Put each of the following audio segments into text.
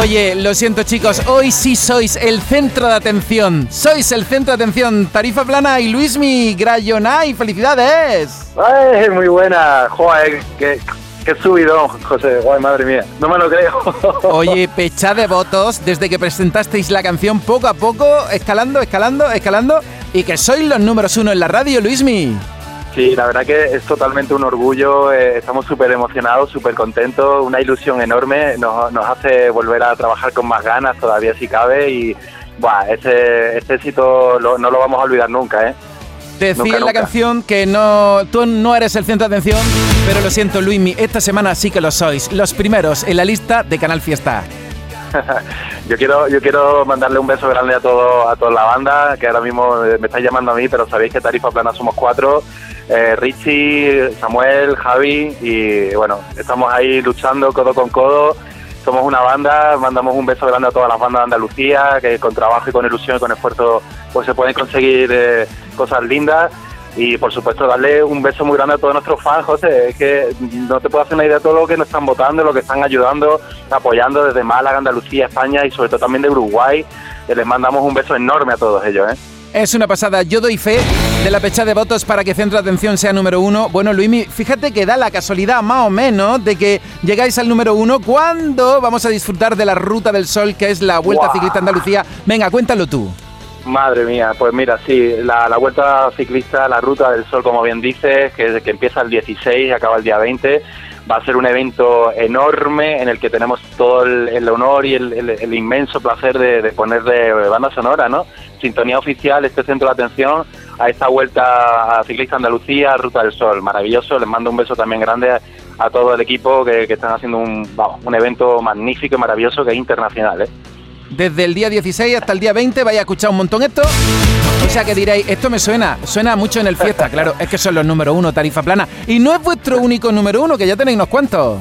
Oye, lo siento chicos, hoy sí sois el centro de atención. Sois el centro de atención. Tarifa plana y Luismi Grayonay, felicidades. Ay, muy buena. Joder, qué, qué subidón, José. Guay, madre mía. No me lo creo. Oye, pecha de votos desde que presentasteis la canción poco a poco, escalando, escalando, escalando. Y que sois los números uno en la radio, Luismi. Sí, la verdad que es totalmente un orgullo, eh, estamos súper emocionados, súper contentos, una ilusión enorme, nos, nos, hace volver a trabajar con más ganas todavía si cabe y buah, ese, ese éxito lo, no lo vamos a olvidar nunca, ¿eh? Decía en la canción que no, tú no eres el centro de atención, pero lo siento, Luismi, esta semana sí que lo sois, los primeros en la lista de Canal Fiesta. yo quiero yo quiero mandarle un beso grande a todo a toda la banda que ahora mismo me estáis llamando a mí pero sabéis que Tarifa Plana somos cuatro eh, Richie, Samuel, Javi y bueno, estamos ahí luchando codo con codo. Somos una banda, mandamos un beso grande a todas las bandas de Andalucía, que con trabajo y con ilusión y con esfuerzo pues se pueden conseguir eh, cosas lindas. Y por supuesto darle un beso muy grande a todos nuestros fans, José. Es que no te puedo hacer una idea de todo lo que nos están votando, lo que están ayudando, apoyando desde Málaga, Andalucía, España y sobre todo también de Uruguay. Les mandamos un beso enorme a todos ellos. ¿eh? Es una pasada. Yo doy fe de la pecha de votos para que Centro de Atención sea número uno. Bueno, Luimi, fíjate que da la casualidad más o menos de que llegáis al número uno cuando vamos a disfrutar de la Ruta del Sol, que es la Vuelta Ciclista Andalucía. Venga, cuéntalo tú. Madre mía, pues mira, sí, la, Vuelta Ciclista, la Ruta del Sol, como bien dices, que, que empieza el 16 y acaba el día 20 va a ser un evento enorme en el que tenemos todo el, honor y el, inmenso placer de, poner de banda sonora, ¿no? Sintonía oficial, este centro de atención a esta vuelta a Ciclista Andalucía, Ruta del Sol. Maravilloso, les mando un beso también grande a, todo el equipo que, están haciendo un, un evento magnífico y maravilloso que es internacional, ¿eh? Desde el día 16 hasta el día 20. Vaya a escuchar un montón esto. O sea que diréis, esto me suena, suena mucho en el fiesta. Claro, es que son los número uno, tarifa plana. Y no es vuestro único número uno, que ya tenéis unos cuantos.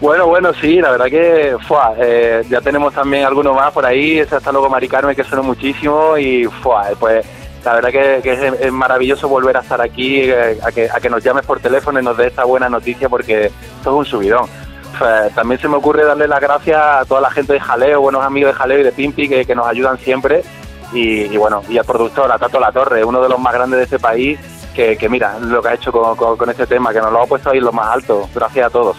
Bueno, bueno, sí, la verdad que fue, ya tenemos también alguno más por ahí, ese hasta luego Mari Carmen que suena muchísimo y fue, pues la verdad que, es, maravilloso volver a estar aquí, eh, a, que, a que nos llames por teléfono y nos dé esta buena noticia porque esto es un subidón. Pues, también se me ocurre darle las gracias a toda la gente de Jaleo, buenos amigos de Jaleo y de Pimpi que, nos ayudan siempre. Y, bueno, y al productor, a Tato La Torre, uno de los más grandes de este país, que, mira lo que ha hecho con, este tema, que nos lo ha puesto ahí lo más alto. Gracias a todos.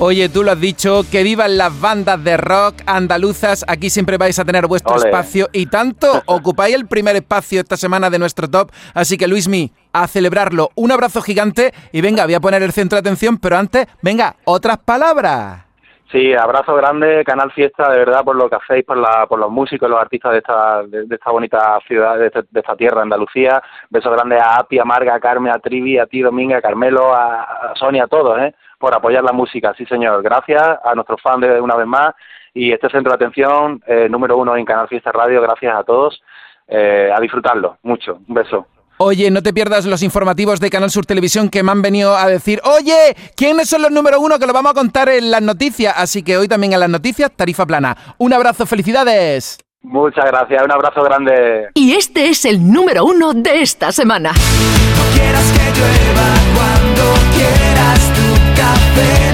Oye, tú lo has dicho, que vivan las bandas de rock andaluzas. Aquí siempre vais a tener vuestro espacio y tanto ocupáis el primer espacio esta semana de nuestro top. Así que, Luismi, a celebrarlo. Un abrazo gigante y venga, voy a poner el centro de atención, pero antes, venga, otras palabras. Sí, abrazo grande, Canal Fiesta, de verdad, por lo que hacéis, por, la, por los músicos, los artistas de esta, de, esta bonita ciudad, de, esta tierra, Andalucía. Beso grande a Api, a Marga, a Carmen, a Trivi, a ti, Dominga, a Carmelo, a, Sonia, a todos, ¿eh? por apoyar la música. Sí, señor. Gracias a nuestros fans de una vez más. Y este centro de atención, eh, número uno en Canal Fiesta Radio, gracias a todos. Eh, a disfrutarlo mucho. Un beso. Oye, no te pierdas los informativos de Canal Sur Televisión que me han venido a decir, oye, ¿quiénes son los número uno? Que lo vamos a contar en las noticias. Así que hoy también en las noticias, tarifa plana. Un abrazo, felicidades. Muchas gracias, un abrazo grande. Y este es el número uno de esta semana. No quieras que llueva cuando quieras tu café